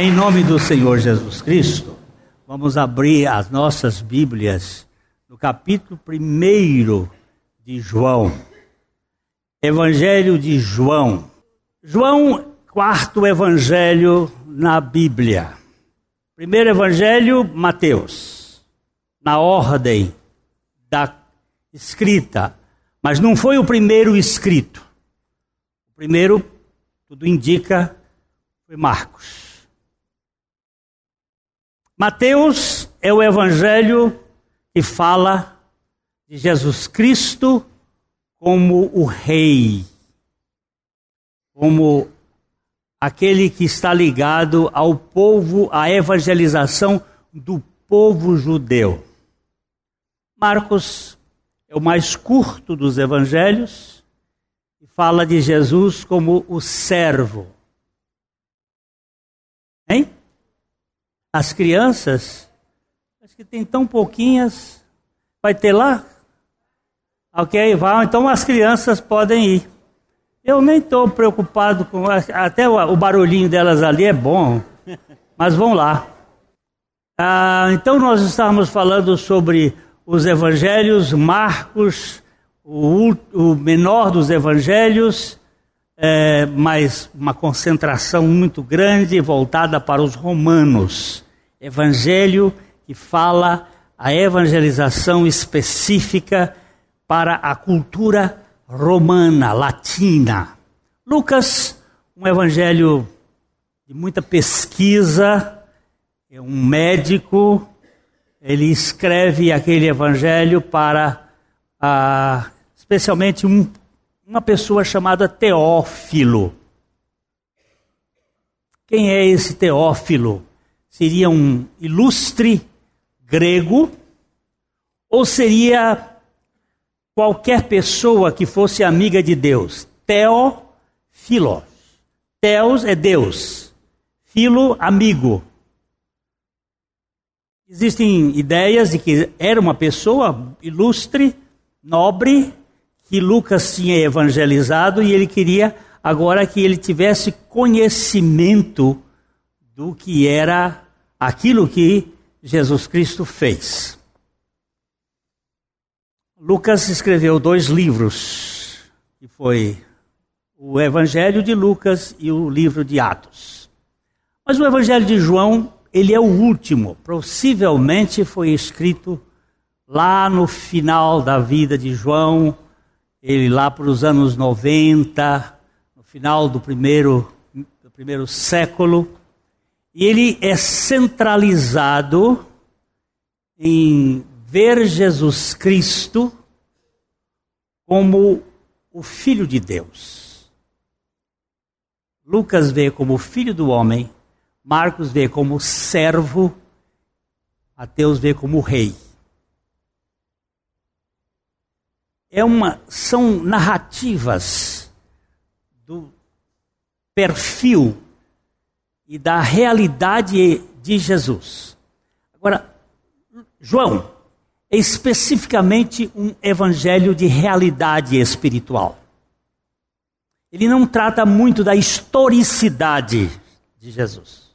Em nome do Senhor Jesus Cristo, vamos abrir as nossas Bíblias no capítulo 1 de João. Evangelho de João. João, quarto evangelho na Bíblia. Primeiro evangelho, Mateus. Na ordem da escrita, mas não foi o primeiro escrito. O primeiro, tudo indica, foi Marcos. Mateus é o evangelho que fala de Jesus Cristo como o Rei, como aquele que está ligado ao povo, à evangelização do povo judeu. Marcos é o mais curto dos evangelhos e fala de Jesus como o servo. As crianças, acho que tem tão pouquinhas, vai ter lá? Ok, vão, então as crianças podem ir. Eu nem estou preocupado com. Até o barulhinho delas ali é bom, mas vão lá. Ah, então nós estávamos falando sobre os evangelhos, Marcos, o, o menor dos evangelhos, é, mas uma concentração muito grande voltada para os romanos. Evangelho que fala a evangelização específica para a cultura romana, latina. Lucas, um evangelho de muita pesquisa, é um médico, ele escreve aquele evangelho para, ah, especialmente, um uma pessoa chamada Teófilo. Quem é esse Teófilo? Seria um ilustre grego ou seria qualquer pessoa que fosse amiga de Deus? Teófilos. Teos é Deus. Filo, amigo. Existem ideias de que era uma pessoa ilustre, nobre, que Lucas tinha evangelizado e ele queria agora que ele tivesse conhecimento do que era aquilo que Jesus Cristo fez. Lucas escreveu dois livros, que foi o Evangelho de Lucas e o livro de Atos. Mas o Evangelho de João, ele é o último, possivelmente foi escrito lá no final da vida de João, ele lá para os anos 90, no final do primeiro, do primeiro século, e ele é centralizado em ver Jesus Cristo como o Filho de Deus. Lucas vê como o Filho do homem, Marcos vê como servo, Mateus vê como rei. É uma, são narrativas do perfil e da realidade de Jesus. Agora, João é especificamente um evangelho de realidade espiritual. Ele não trata muito da historicidade de Jesus.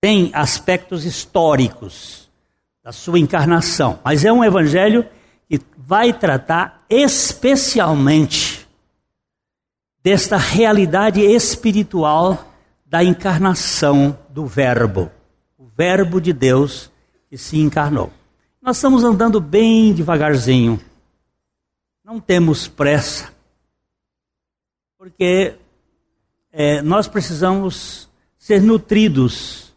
Tem aspectos históricos da sua encarnação, mas é um evangelho vai tratar especialmente desta realidade espiritual da encarnação do Verbo, o Verbo de Deus que se encarnou. Nós estamos andando bem devagarzinho, não temos pressa, porque é, nós precisamos ser nutridos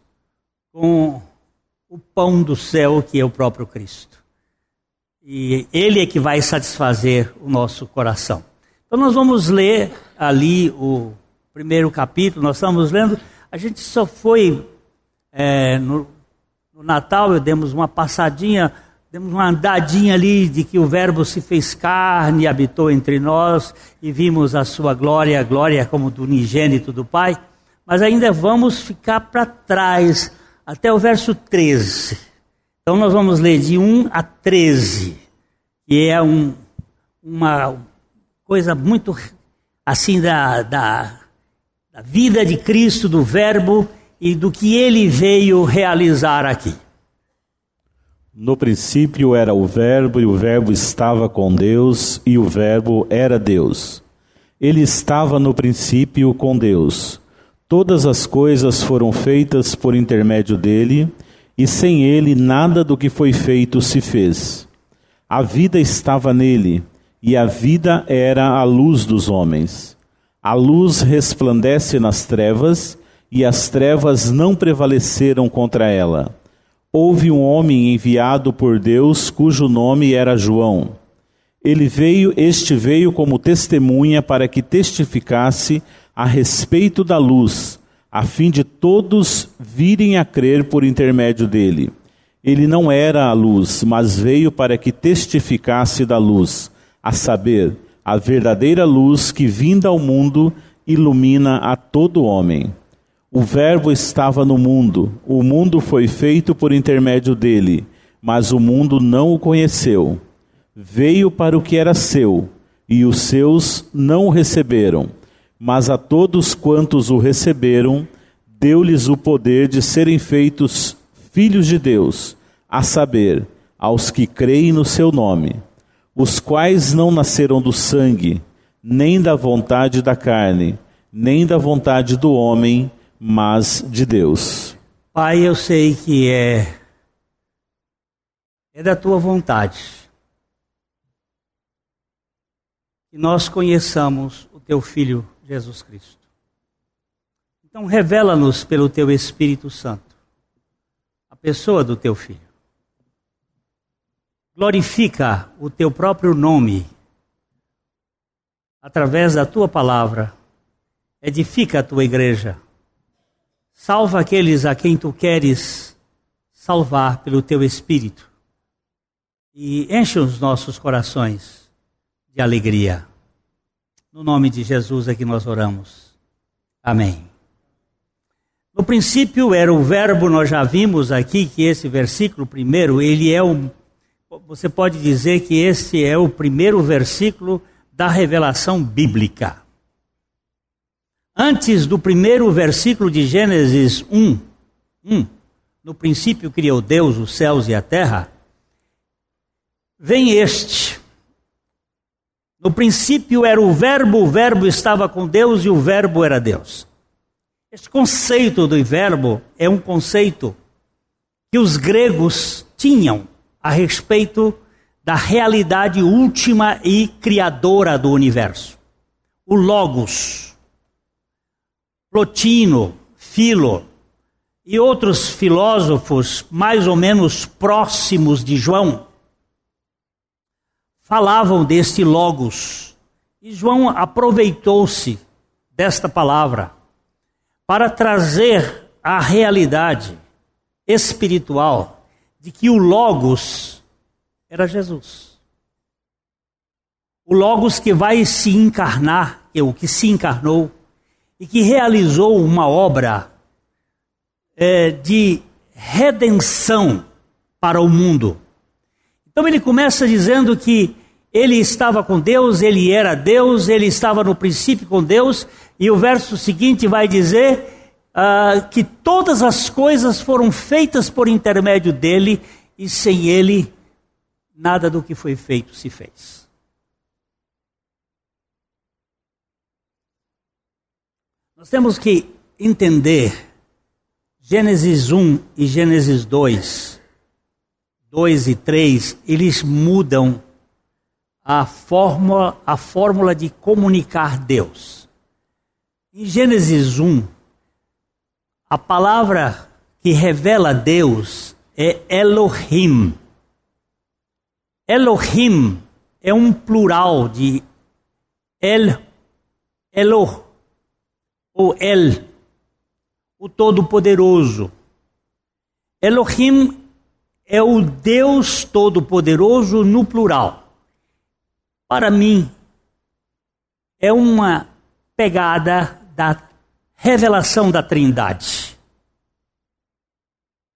com o pão do céu que é o próprio Cristo. E Ele é que vai satisfazer o nosso coração. Então nós vamos ler ali o primeiro capítulo, nós estamos lendo, a gente só foi é, no, no Natal, demos uma passadinha, demos uma andadinha ali de que o Verbo se fez carne habitou entre nós e vimos a sua glória, a glória como do unigênito do Pai, mas ainda vamos ficar para trás até o verso 13. Então nós vamos ler de 1 a 13, que é um, uma coisa muito assim da, da, da vida de Cristo, do Verbo, e do que ele veio realizar aqui. No princípio era o Verbo, e o Verbo estava com Deus, e o Verbo era Deus. Ele estava no princípio com Deus. Todas as coisas foram feitas por intermédio dele, e sem ele nada do que foi feito se fez. A vida estava nele, e a vida era a luz dos homens. A luz resplandece nas trevas, e as trevas não prevaleceram contra ela. Houve um homem enviado por Deus cujo nome era João. Ele veio, este veio como testemunha para que testificasse a respeito da luz, a fim de todos virem a crer por intermédio dele. Ele não era a luz, mas veio para que testificasse da luz, a saber, a verdadeira luz que vinda ao mundo ilumina a todo homem. O Verbo estava no mundo, o mundo foi feito por intermédio dele, mas o mundo não o conheceu. Veio para o que era seu, e os seus não o receberam. Mas a todos quantos o receberam, deu-lhes o poder de serem feitos filhos de Deus, a saber, aos que creem no seu nome, os quais não nasceram do sangue, nem da vontade da carne, nem da vontade do homem, mas de Deus. Pai, eu sei que é é da tua vontade que nós conheçamos o teu filho Jesus Cristo. Então revela-nos pelo teu Espírito Santo a pessoa do teu filho. Glorifica o teu próprio nome através da tua palavra. Edifica a tua igreja Salva aqueles a quem tu queres salvar pelo teu espírito. E enche os nossos corações de alegria. No nome de Jesus é que nós oramos. Amém. No princípio era o verbo, nós já vimos aqui que esse versículo primeiro, ele é um você pode dizer que esse é o primeiro versículo da revelação bíblica. Antes do primeiro versículo de Gênesis 1, 1 no princípio criou Deus os céus e a terra, vem este. No princípio era o Verbo, o Verbo estava com Deus e o Verbo era Deus. Este conceito do Verbo é um conceito que os gregos tinham a respeito da realidade última e criadora do universo. O Logos. Plotino, Filo e outros filósofos mais ou menos próximos de João falavam deste Logos. E João aproveitou-se desta palavra para trazer a realidade espiritual de que o Logos era Jesus. O Logos que vai se encarnar, é o que se encarnou e que realizou uma obra é, de redenção para o mundo. Então ele começa dizendo que ele estava com Deus, ele era Deus, ele estava no princípio com Deus, e o verso seguinte vai dizer uh, que todas as coisas foram feitas por intermédio dele, e sem ele nada do que foi feito se fez. Nós temos que entender Gênesis 1 e Gênesis 2, 2 e 3, eles mudam a fórmula, a fórmula de comunicar Deus. Em Gênesis 1, a palavra que revela Deus é Elohim. Elohim é um plural de El, Elohim ou El, o Todo-Poderoso. Elohim é o Deus Todo-Poderoso no plural. Para mim, é uma pegada da revelação da Trindade.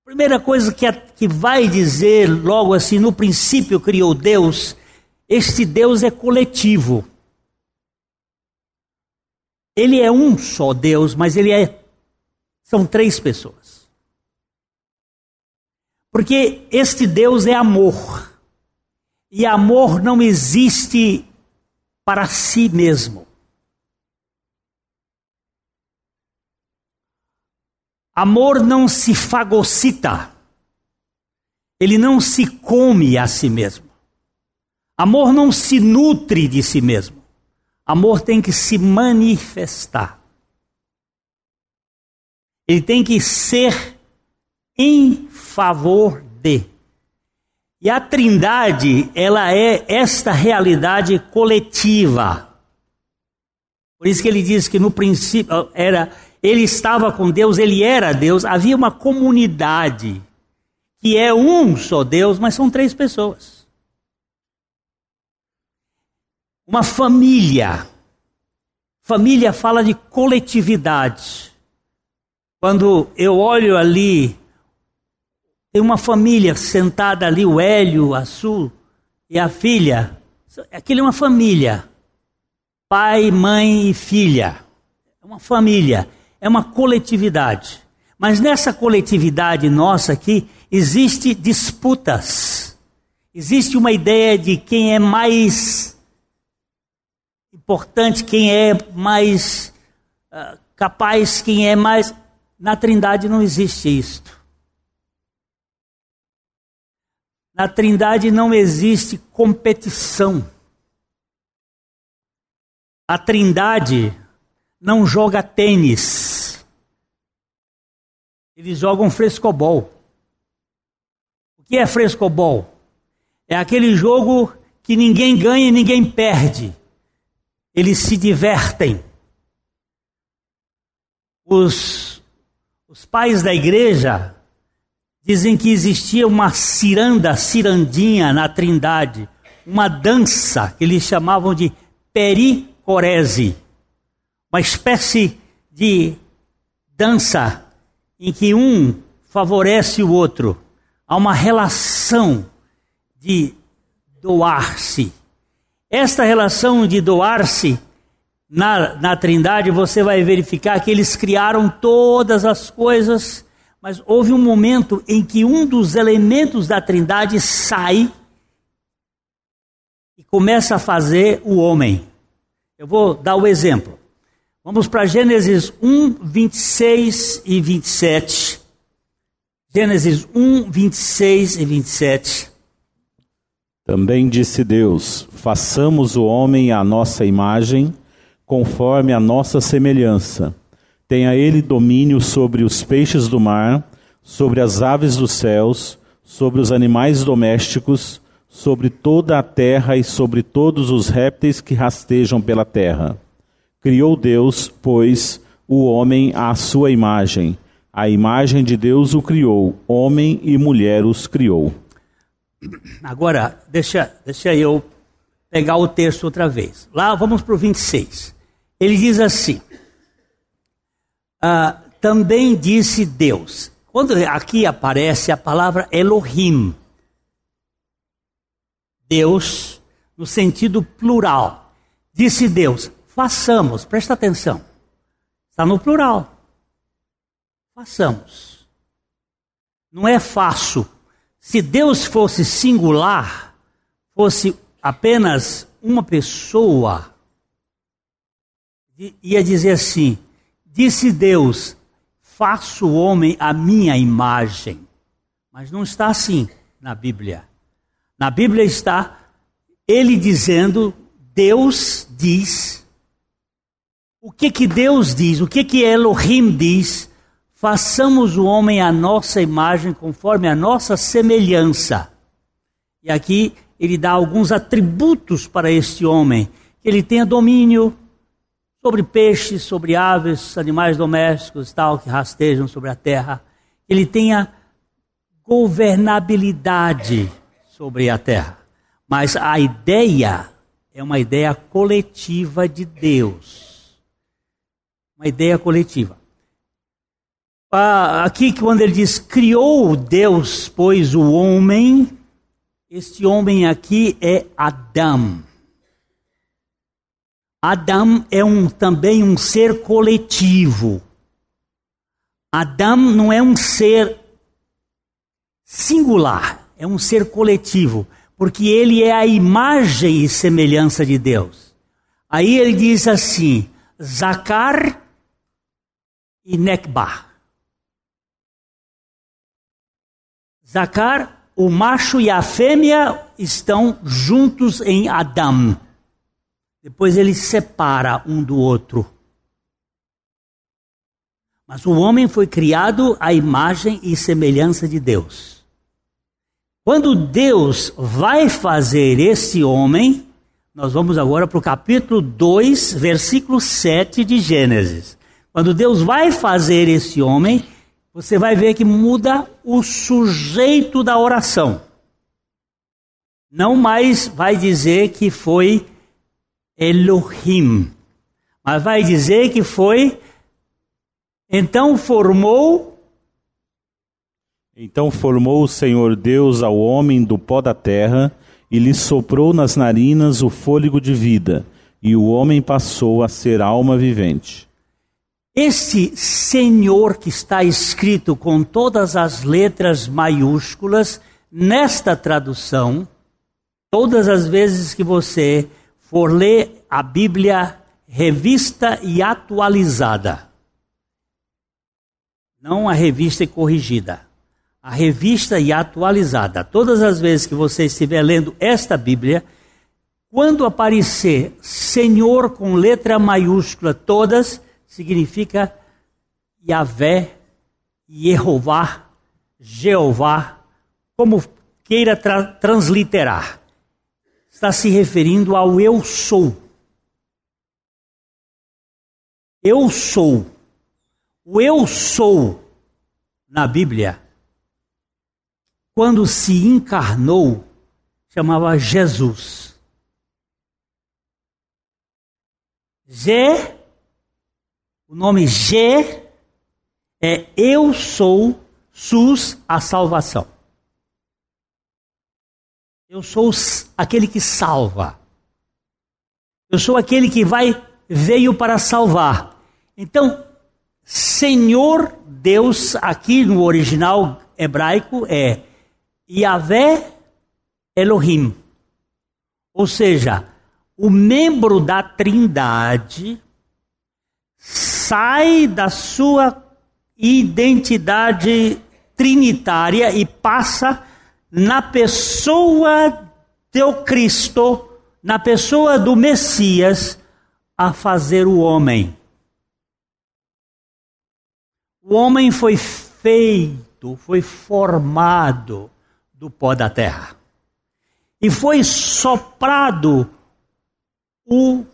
Primeira coisa que, que vai dizer logo assim, no princípio criou Deus, este Deus é coletivo. Ele é um só Deus, mas ele é São três pessoas. Porque este Deus é amor. E amor não existe para si mesmo. Amor não se fagocita. Ele não se come a si mesmo. Amor não se nutre de si mesmo. Amor tem que se manifestar. Ele tem que ser em favor de. E a Trindade, ela é esta realidade coletiva. Por isso que ele diz que no princípio era ele estava com Deus, ele era Deus, havia uma comunidade que é um só Deus, mas são três pessoas. Uma família. Família fala de coletividade. Quando eu olho ali, tem uma família sentada ali, o Hélio, a Sul e a filha. Aquilo é uma família. Pai, mãe e filha. É uma família é uma coletividade. Mas nessa coletividade nossa aqui, existe disputas. Existe uma ideia de quem é mais importante, quem é mais uh, capaz, quem é mais. Na Trindade não existe isto. Na Trindade não existe competição. A Trindade não joga tênis. Eles jogam frescobol. O que é frescobol? É aquele jogo que ninguém ganha e ninguém perde. Eles se divertem. Os, os pais da igreja dizem que existia uma ciranda, cirandinha na Trindade, uma dança que eles chamavam de pericorese uma espécie de dança em que um favorece o outro. Há uma relação de doar-se. Esta relação de doar-se na, na Trindade, você vai verificar que eles criaram todas as coisas, mas houve um momento em que um dos elementos da Trindade sai e começa a fazer o homem. Eu vou dar o exemplo. Vamos para Gênesis 1, 26 e 27. Gênesis 1, 26 e 27. Também disse Deus: façamos o homem à nossa imagem, conforme a nossa semelhança. Tenha ele domínio sobre os peixes do mar, sobre as aves dos céus, sobre os animais domésticos, sobre toda a terra e sobre todos os répteis que rastejam pela terra. Criou Deus, pois, o homem à sua imagem. A imagem de Deus o criou, homem e mulher os criou. Agora, deixa, deixa eu pegar o texto outra vez. Lá vamos para o 26. Ele diz assim: ah, Também disse Deus. Quando aqui aparece a palavra Elohim, Deus, no sentido plural, disse Deus: Façamos, presta atenção. Está no plural. Façamos. Não é fácil. Se Deus fosse singular, fosse apenas uma pessoa, ia dizer assim: Disse Deus, faço o homem a minha imagem. Mas não está assim na Bíblia. Na Bíblia está ele dizendo, Deus diz, o que que Deus diz? O que que Elohim diz? Façamos o homem à nossa imagem, conforme a nossa semelhança. E aqui ele dá alguns atributos para este homem: que ele tenha domínio sobre peixes, sobre aves, animais domésticos, tal que rastejam sobre a terra. Ele tenha governabilidade sobre a terra. Mas a ideia é uma ideia coletiva de Deus uma ideia coletiva. Ah, aqui, quando ele diz criou Deus, pois o homem, este homem aqui é Adão. Adão é um, também um ser coletivo. Adão não é um ser singular, é um ser coletivo, porque ele é a imagem e semelhança de Deus. Aí ele diz assim: Zacar e Nekbar. Zacar, o macho e a fêmea estão juntos em Adão. Depois ele separa um do outro. Mas o homem foi criado à imagem e semelhança de Deus. Quando Deus vai fazer esse homem, nós vamos agora para o capítulo 2, versículo 7 de Gênesis. Quando Deus vai fazer esse homem, você vai ver que muda o sujeito da oração. Não mais vai dizer que foi Elohim, mas vai dizer que foi então formou. Então formou o Senhor Deus ao homem do pó da terra e lhe soprou nas narinas o fôlego de vida, e o homem passou a ser alma vivente. Esse Senhor que está escrito com todas as letras maiúsculas, nesta tradução, todas as vezes que você for ler a Bíblia revista e atualizada, não a revista e corrigida. A revista e atualizada. Todas as vezes que você estiver lendo esta Bíblia, quando aparecer Senhor com letra maiúscula todas, significa Yahvé, Jeová, Jeová, como queira tra transliterar. Está se referindo ao eu sou. Eu sou o eu sou na Bíblia, quando se encarnou, chamava Jesus. G, o nome G é Eu sou SUS a salvação. Eu sou aquele que salva. Eu sou aquele que vai veio para salvar. Então, Senhor Deus, aqui no original hebraico, é Yahvé Elohim. Ou seja, o membro da trindade sai da sua identidade trinitária e passa na pessoa do Cristo, na pessoa do Messias, a fazer o homem. O homem foi feito, foi formado do pó da terra. E foi soprado o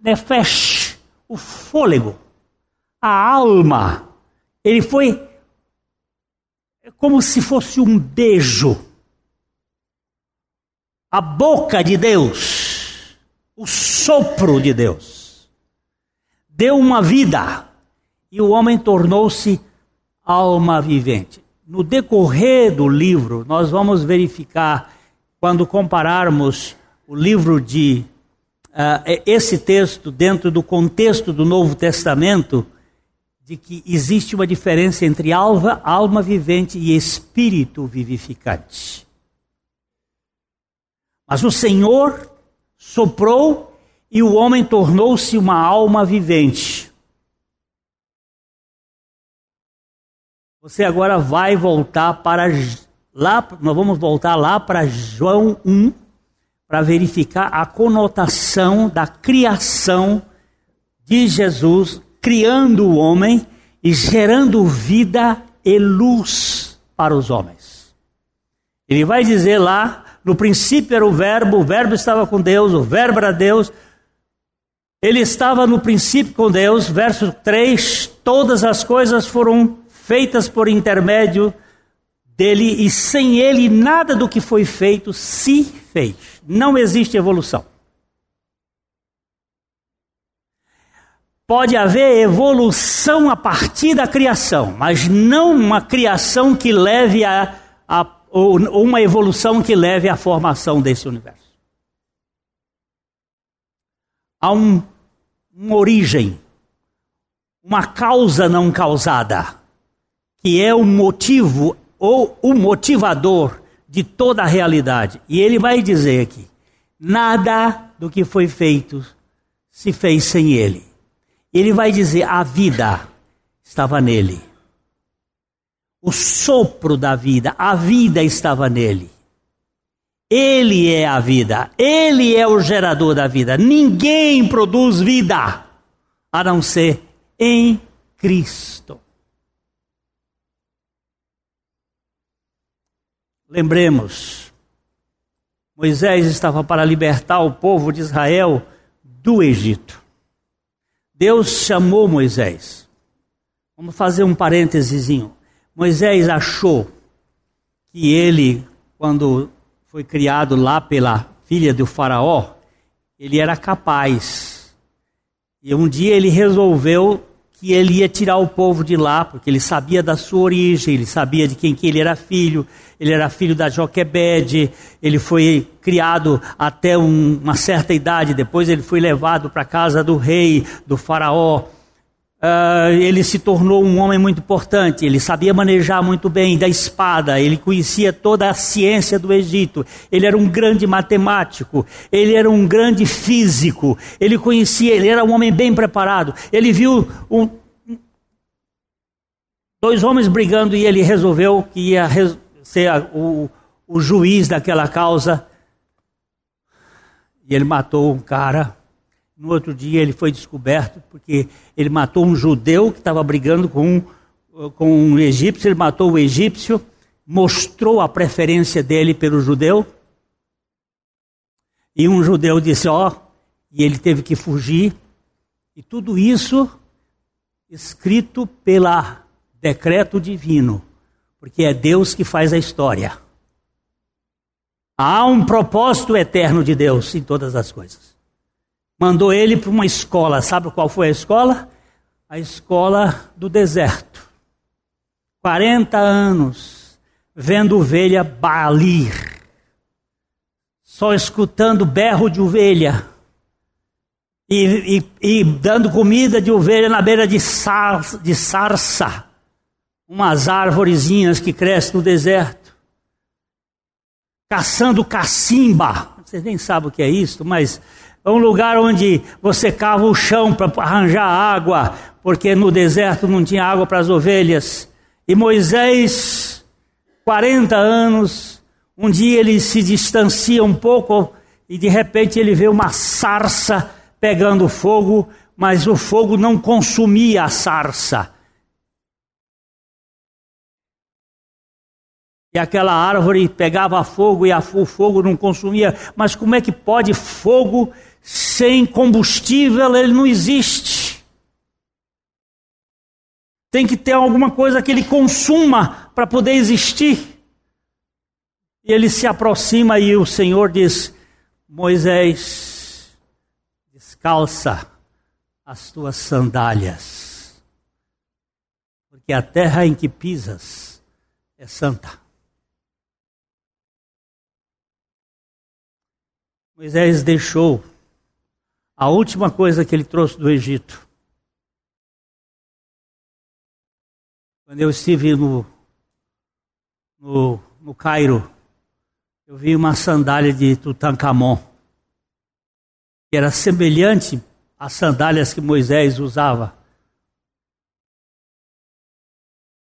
nefesh, o fôlego, a alma. Ele foi como se fosse um beijo. A boca de Deus, o sopro de Deus, deu uma vida e o homem tornou-se alma vivente. No decorrer do livro, nós vamos verificar, quando compararmos o livro de uh, esse texto dentro do contexto do Novo Testamento, de que existe uma diferença entre alma, alma vivente e espírito vivificante. Mas o Senhor soprou e o homem tornou-se uma alma vivente. Você agora vai voltar para lá, nós vamos voltar lá para João 1 para verificar a conotação da criação de Jesus criando o homem e gerando vida e luz para os homens. Ele vai dizer lá, no princípio era o verbo, o verbo estava com Deus, o verbo era Deus. Ele estava no princípio com Deus, verso 3, todas as coisas foram feitas por intermédio dele, e sem ele nada do que foi feito se fez. Não existe evolução. Pode haver evolução a partir da criação, mas não uma criação que leve a, a ou uma evolução que leve à formação desse universo. Há um, uma origem, uma causa não causada, que é o motivo ou o motivador de toda a realidade. E ele vai dizer aqui: nada do que foi feito se fez sem ele. Ele vai dizer: a vida estava nele. O sopro da vida, a vida estava nele. Ele é a vida, ele é o gerador da vida. Ninguém produz vida a não ser em Cristo. Lembremos, Moisés estava para libertar o povo de Israel do Egito. Deus chamou Moisés. Vamos fazer um parênteses. Moisés achou que ele, quando foi criado lá pela filha do Faraó, ele era capaz. E um dia ele resolveu que ele ia tirar o povo de lá, porque ele sabia da sua origem, ele sabia de quem que ele era filho, ele era filho da Joquebede, ele foi criado até um, uma certa idade, depois ele foi levado para a casa do rei, do faraó. Uh, ele se tornou um homem muito importante, ele sabia manejar muito bem da espada, ele conhecia toda a ciência do Egito, ele era um grande matemático, ele era um grande físico, ele conhecia, ele era um homem bem preparado. Ele viu um, dois homens brigando e ele resolveu que ia ser a, o, o juiz daquela causa. E ele matou um cara no outro dia ele foi descoberto porque ele matou um judeu que estava brigando com um, com um egípcio, ele matou o egípcio, mostrou a preferência dele pelo judeu. E um judeu disse: Ó, oh, e ele teve que fugir. E tudo isso escrito pela decreto divino, porque é Deus que faz a história. Há um propósito eterno de Deus em todas as coisas mandou ele para uma escola. Sabe qual foi a escola? A escola do deserto. 40 anos vendo ovelha balir, só escutando berro de ovelha. E, e, e, dando comida de ovelha na beira de, sar, de sarça, umas árvorezinhas que crescem no deserto, caçando cacimba, vocês nem sabem o que é isso, mas é um lugar onde você cava o chão para arranjar água, porque no deserto não tinha água para as ovelhas. E Moisés, 40 anos, um dia ele se distancia um pouco e de repente ele vê uma sarça pegando fogo, mas o fogo não consumia a sarça. E aquela árvore pegava fogo e o fogo não consumia. Mas como é que pode fogo sem combustível ele não existe. Tem que ter alguma coisa que ele consuma para poder existir. E ele se aproxima e o Senhor diz: Moisés, descalça as tuas sandálias, porque a terra em que pisas é santa. Moisés deixou a última coisa que ele trouxe do Egito. Quando eu estive no, no, no Cairo, eu vi uma sandália de Tutankhamon, que era semelhante às sandálias que Moisés usava.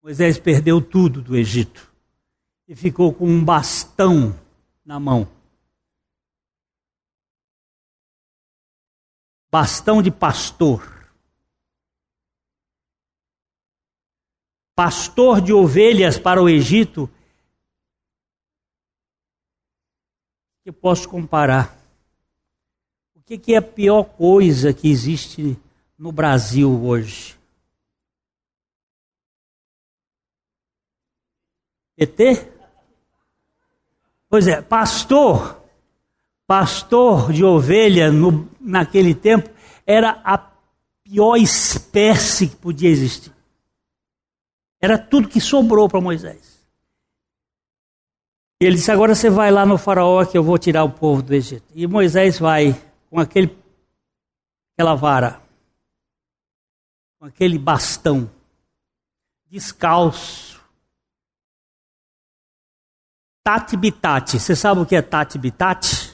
Moisés perdeu tudo do Egito e ficou com um bastão na mão. Bastão de pastor. Pastor de ovelhas para o Egito. que posso comparar? O que é a pior coisa que existe no Brasil hoje? PT? Pois é, pastor pastor de ovelha no, naquele tempo era a pior espécie que podia existir. Era tudo que sobrou para Moisés. Ele disse: Agora você vai lá no Faraó que eu vou tirar o povo do Egito. E Moisés vai com aquele, aquela vara. com aquele bastão, descalço. Tati bitate. Você sabe o que é tati bitate?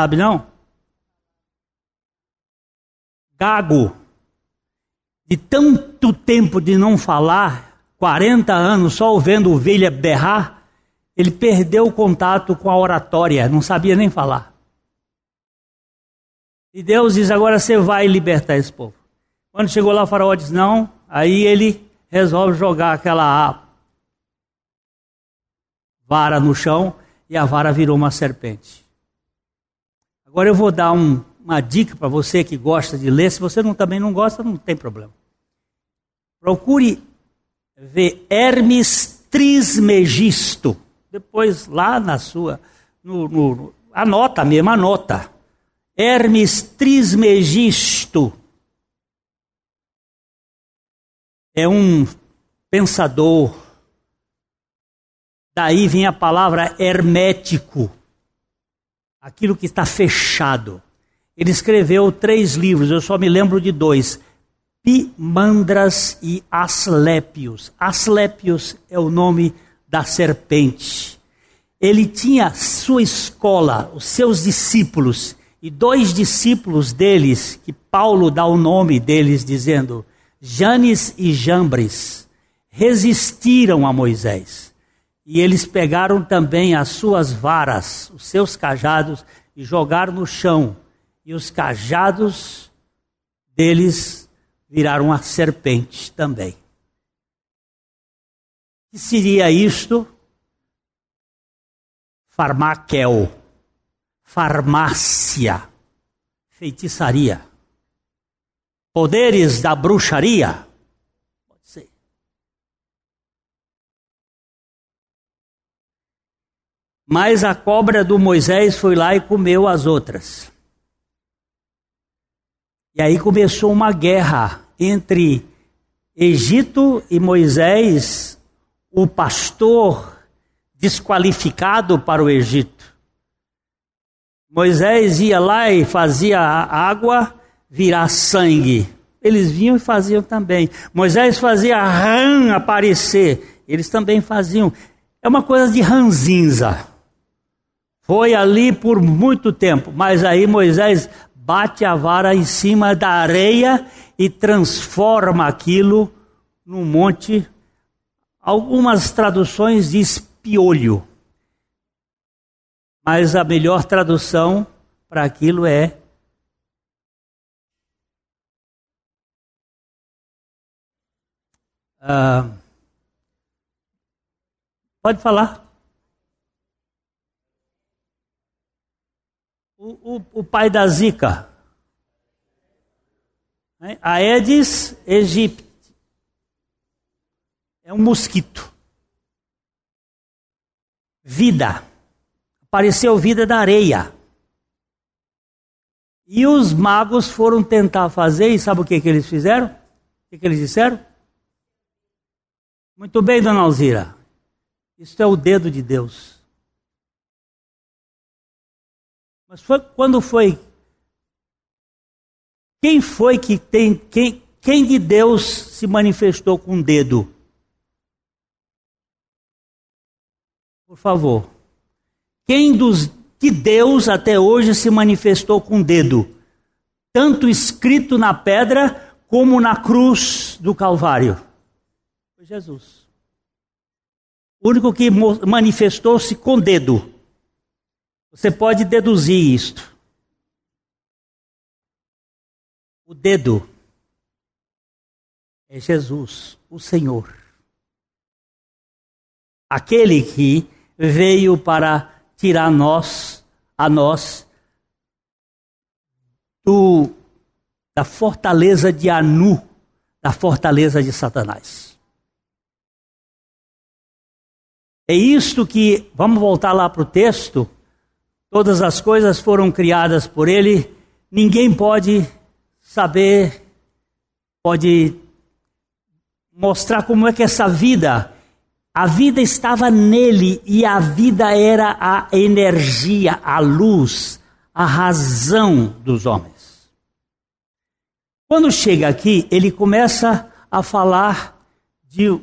Sabe não? Gago. De tanto tempo de não falar, 40 anos só ouvindo ovelha berrar, ele perdeu o contato com a oratória, não sabia nem falar. E Deus diz: agora você vai libertar esse povo. Quando chegou lá, o faraó diz: não. Aí ele resolve jogar aquela vara no chão e a vara virou uma serpente. Agora eu vou dar um, uma dica para você que gosta de ler. Se você não, também não gosta, não tem problema. Procure ver Hermes Trismegisto. Depois, lá na sua. No, no, anota mesmo, anota. Hermes Trismegisto é um pensador. Daí vem a palavra hermético, aquilo que está fechado. Ele escreveu três livros, eu só me lembro de dois: Pimandras e Asclépios. Asclépios é o nome da serpente. Ele tinha sua escola, os seus discípulos, e dois discípulos deles, que Paulo dá o nome deles, dizendo: Janes e Jambres, resistiram a Moisés. E eles pegaram também as suas varas, os seus cajados, e jogaram no chão. E os cajados deles viraram a serpente também. Que seria isto? Farmaquel farmácia, feitiçaria, poderes da bruxaria. Pode ser. Mas a cobra do Moisés foi lá e comeu as outras. E aí começou uma guerra entre Egito e Moisés, o pastor desqualificado para o Egito. Moisés ia lá e fazia a água virar sangue. Eles vinham e faziam também. Moisés fazia rã aparecer. Eles também faziam. É uma coisa de ranzinza. Foi ali por muito tempo. Mas aí Moisés bate a vara em cima da areia e transforma aquilo num monte. Algumas traduções diz piolho. Mas a melhor tradução para aquilo é uh, pode falar. O, o, pai da Zika, né? Aedes aegypti, é um mosquito. Vida apareceu vida da areia. E os magos foram tentar fazer, e sabe o que, que eles fizeram? O que, que eles disseram? Muito bem, dona Alzira. Isso é o dedo de Deus. Mas foi, quando foi? Quem foi que tem. Quem, quem de Deus se manifestou com um dedo? Por favor. Quem dos que Deus até hoje se manifestou com o dedo, tanto escrito na pedra como na cruz do Calvário? Foi Jesus. O único que manifestou-se com dedo. Você pode deduzir isto. O dedo é Jesus, o Senhor. Aquele que veio para tirar nós, a nós, do, da fortaleza de Anu, da fortaleza de Satanás. É isto que, vamos voltar lá para o texto, todas as coisas foram criadas por ele, ninguém pode saber, pode mostrar como é que essa vida a vida estava nele e a vida era a energia, a luz, a razão dos homens. Quando chega aqui, ele começa a falar de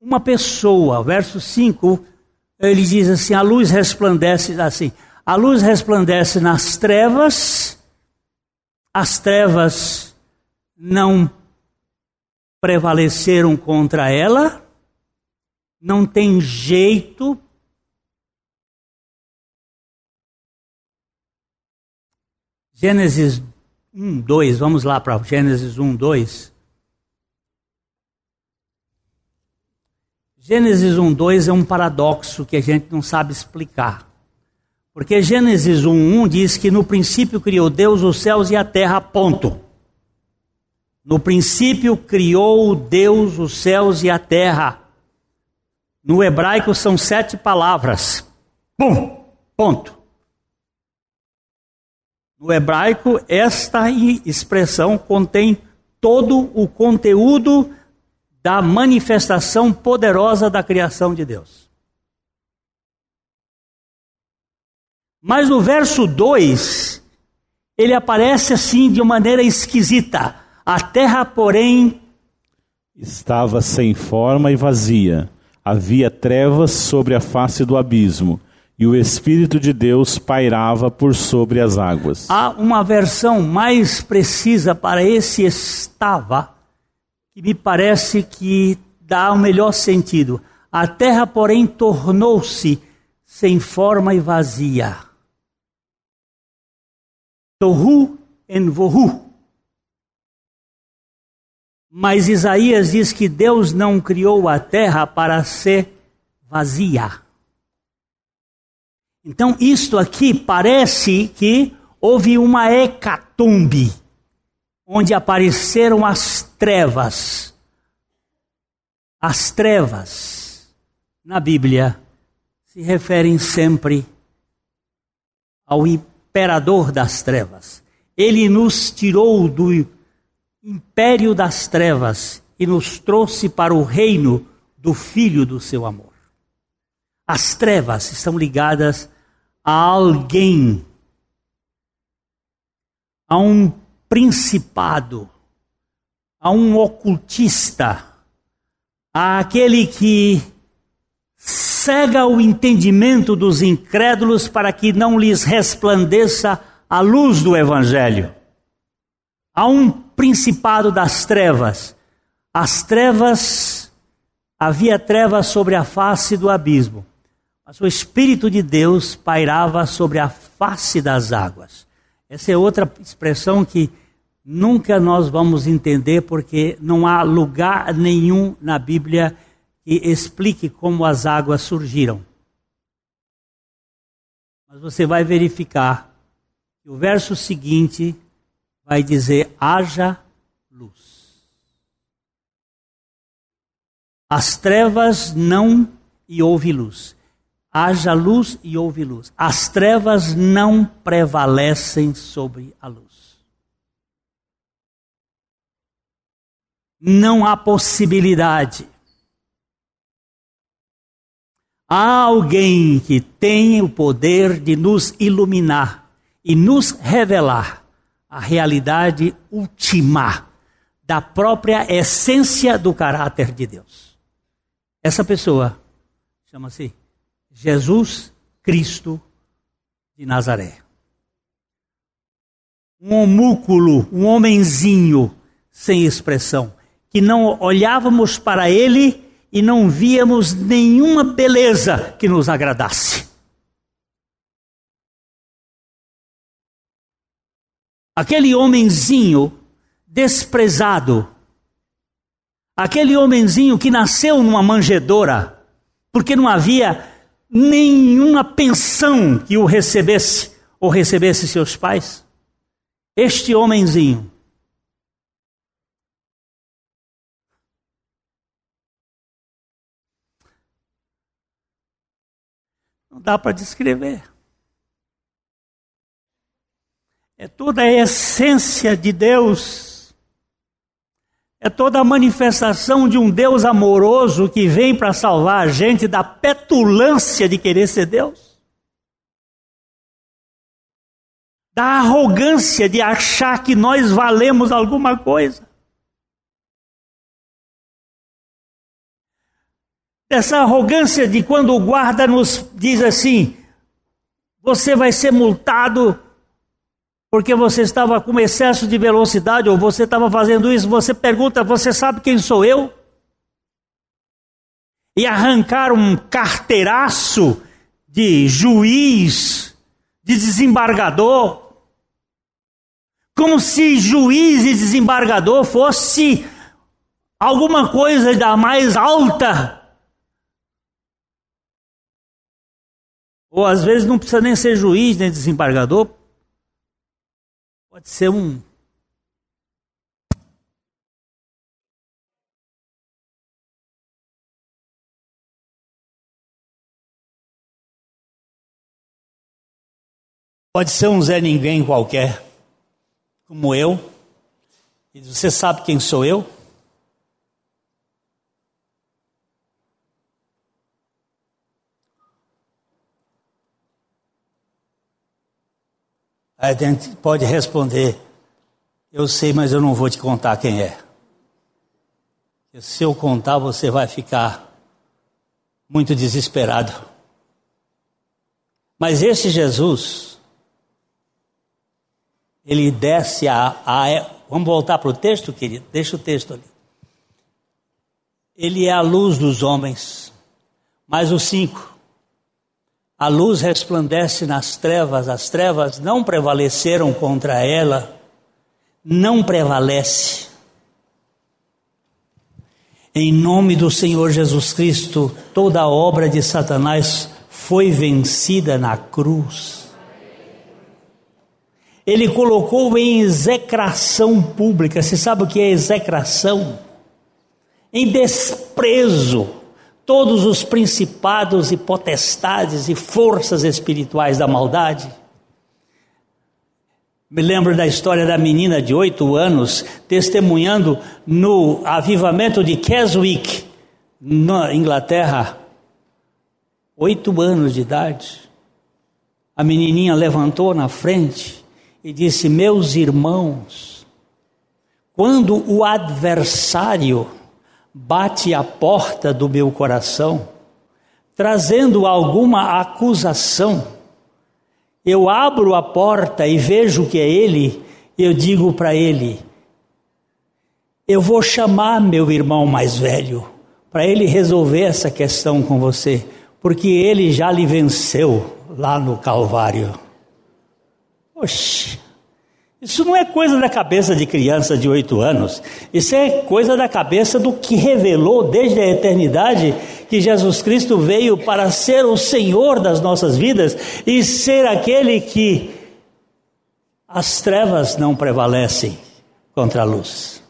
uma pessoa. Verso 5, ele diz assim: a luz resplandece assim. A luz resplandece nas trevas, as trevas não prevaleceram contra ela, não tem jeito. Gênesis 1, 2, vamos lá para Gênesis 1, 2. Gênesis 1, 2 é um paradoxo que a gente não sabe explicar. Porque Gênesis 1, 1 diz que no princípio criou Deus os céus e a terra, ponto. No princípio criou Deus os céus e a terra. No hebraico são sete palavras. Pum! Ponto. No hebraico, esta expressão contém todo o conteúdo da manifestação poderosa da criação de Deus. Mas no verso 2, ele aparece assim de maneira esquisita. A terra, porém, estava sem forma e vazia. Havia trevas sobre a face do abismo, e o Espírito de Deus pairava por sobre as águas. Há uma versão mais precisa para esse estava, que me parece que dá o melhor sentido. A terra, porém, tornou-se sem forma e vazia. Tohu en vohu. Mas Isaías diz que Deus não criou a terra para ser vazia. Então, isto aqui parece que houve uma hecatombe, onde apareceram as trevas. As trevas, na Bíblia, se referem sempre ao imperador das trevas. Ele nos tirou do império das trevas e nos trouxe para o reino do Filho do seu amor. As trevas estão ligadas a alguém, a um principado, a um ocultista, a aquele que cega o entendimento dos incrédulos para que não lhes resplandeça a luz do Evangelho. Há um principado das trevas. As trevas, havia trevas sobre a face do abismo, mas o Espírito de Deus pairava sobre a face das águas. Essa é outra expressão que nunca nós vamos entender, porque não há lugar nenhum na Bíblia que explique como as águas surgiram. Mas você vai verificar que o verso seguinte vai dizer: haja luz. As trevas não e houve luz. Haja luz e houve luz. As trevas não prevalecem sobre a luz. Não há possibilidade. Há alguém que tem o poder de nos iluminar e nos revelar a realidade última da própria essência do caráter de Deus. Essa pessoa chama-se Jesus Cristo de Nazaré. Um homúnculo, um homenzinho sem expressão, que não olhávamos para ele e não víamos nenhuma beleza que nos agradasse. Aquele homenzinho desprezado, aquele homenzinho que nasceu numa manjedoura, porque não havia nenhuma pensão que o recebesse ou recebesse seus pais. Este homenzinho não dá para descrever. É toda a essência de Deus. É toda a manifestação de um Deus amoroso que vem para salvar a gente da petulância de querer ser Deus. da arrogância de achar que nós valemos alguma coisa. Essa arrogância de quando o guarda nos diz assim: você vai ser multado porque você estava com excesso de velocidade ou você estava fazendo isso. Você pergunta: você sabe quem sou eu? E arrancar um carteiraço de juiz, de desembargador, como se juiz e desembargador fosse alguma coisa da mais alta Ou às vezes não precisa nem ser juiz, nem desembargador. Pode ser um. Pode ser um Zé Ninguém qualquer, como eu. E você sabe quem sou eu? A gente pode responder: Eu sei, mas eu não vou te contar quem é. Se eu contar, você vai ficar muito desesperado. Mas esse Jesus, ele desce a, a. Vamos voltar para o texto, querido? Deixa o texto ali. Ele é a luz dos homens. Mais o cinco. A luz resplandece nas trevas, as trevas não prevaleceram contra ela, não prevalece. Em nome do Senhor Jesus Cristo, toda a obra de Satanás foi vencida na cruz. Ele colocou em execração pública. Você sabe o que é execração? Em desprezo todos os principados e potestades e forças espirituais da maldade. Me lembro da história da menina de oito anos testemunhando no avivamento de Keswick, na Inglaterra. Oito anos de idade. A menininha levantou na frente e disse: Meus irmãos, quando o adversário bate à porta do meu coração, trazendo alguma acusação. Eu abro a porta e vejo que é ele, eu digo para ele: Eu vou chamar meu irmão mais velho para ele resolver essa questão com você, porque ele já lhe venceu lá no Calvário. Oxe. Isso não é coisa da cabeça de criança de oito anos. Isso é coisa da cabeça do que revelou desde a eternidade que Jesus Cristo veio para ser o Senhor das nossas vidas e ser aquele que as trevas não prevalecem contra a luz.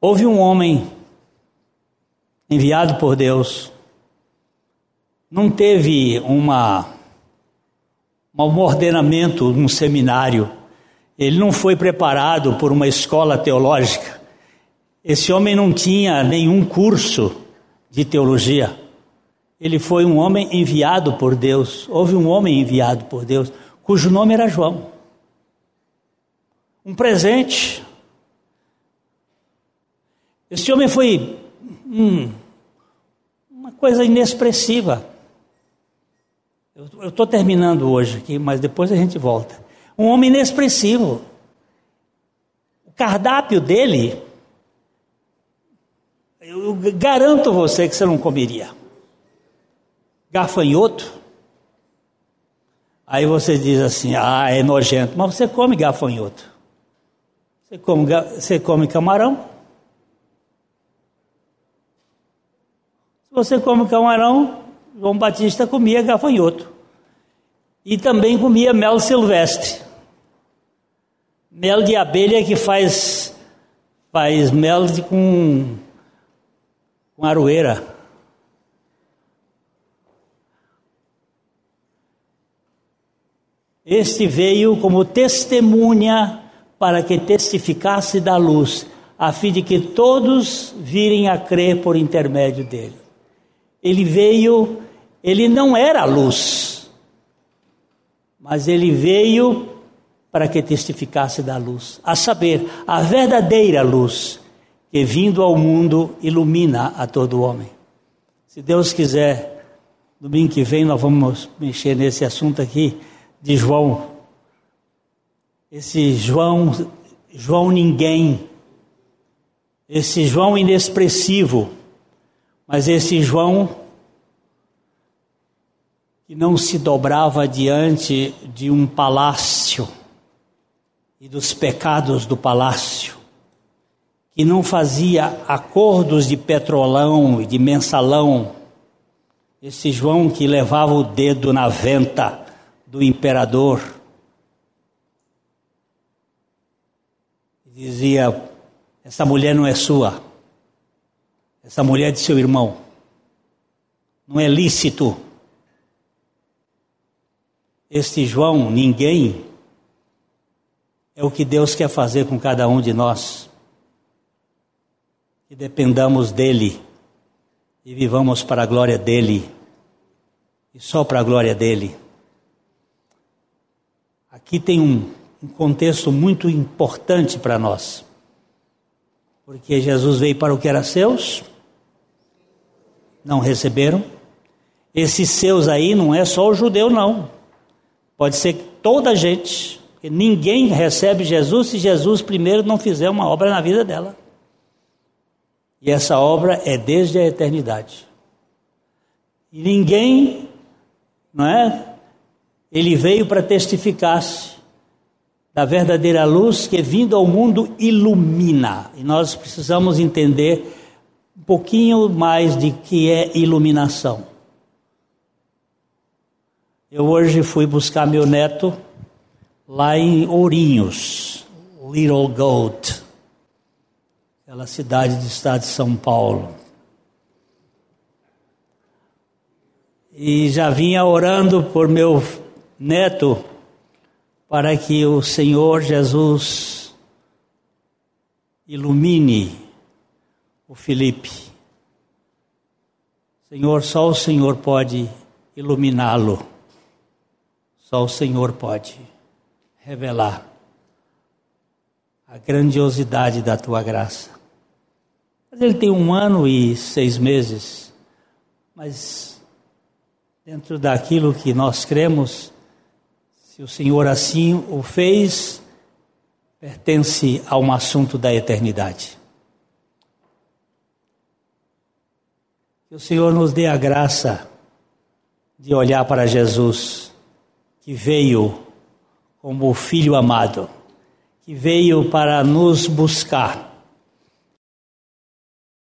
Houve um homem enviado por Deus não teve uma, um ordenamento num seminário, ele não foi preparado por uma escola teológica. Esse homem não tinha nenhum curso de teologia. Ele foi um homem enviado por Deus. Houve um homem enviado por Deus, cujo nome era João. Um presente. Esse homem foi hum, uma coisa inexpressiva. Eu estou terminando hoje aqui, mas depois a gente volta. Um homem inexpressivo. O cardápio dele, eu garanto você que você não comeria. Gafanhoto. Aí você diz assim: ah, é nojento. Mas você come gafanhoto. Você come, você come camarão. Se você come camarão, João Batista comia gafanhoto. E também comia mel silvestre. Mel de abelha que faz, faz mel de, com, com aroeira. Este veio como testemunha para que testificasse da luz, a fim de que todos virem a crer por intermédio dele. Ele veio Ele não era luz, mas ele veio para que testificasse da luz, a saber, a verdadeira luz que vindo ao mundo ilumina a todo homem. Se Deus quiser, domingo que vem nós vamos mexer nesse assunto aqui de João. Esse João, João ninguém, esse João inexpressivo, mas esse João que não se dobrava diante de um palácio e dos pecados do palácio, que não fazia acordos de petrolão e de mensalão, esse João que levava o dedo na venta do imperador, dizia: essa mulher não é sua, essa mulher é de seu irmão, não é lícito. Este João, ninguém, é o que Deus quer fazer com cada um de nós. Que dependamos dEle e vivamos para a glória dEle e só para a glória dEle. Aqui tem um, um contexto muito importante para nós. Porque Jesus veio para o que era seus, não receberam. Esses seus aí não é só o judeu, não. Pode ser toda a gente. Ninguém recebe Jesus se Jesus primeiro não fizer uma obra na vida dela. E essa obra é desde a eternidade. E ninguém, não é? Ele veio para testificar-se da verdadeira luz que, vindo ao mundo, ilumina. E nós precisamos entender um pouquinho mais de que é iluminação. Eu hoje fui buscar meu neto lá em Ourinhos, Little Goat, aquela cidade do estado de São Paulo. E já vinha orando por meu neto para que o Senhor Jesus ilumine o Felipe. Senhor, só o Senhor pode iluminá-lo. Só o Senhor pode revelar a grandiosidade da tua graça. Mas ele tem um ano e seis meses, mas dentro daquilo que nós cremos, se o Senhor assim o fez, pertence a um assunto da eternidade. Que o Senhor nos dê a graça de olhar para Jesus, que veio como o Filho amado, que veio para nos buscar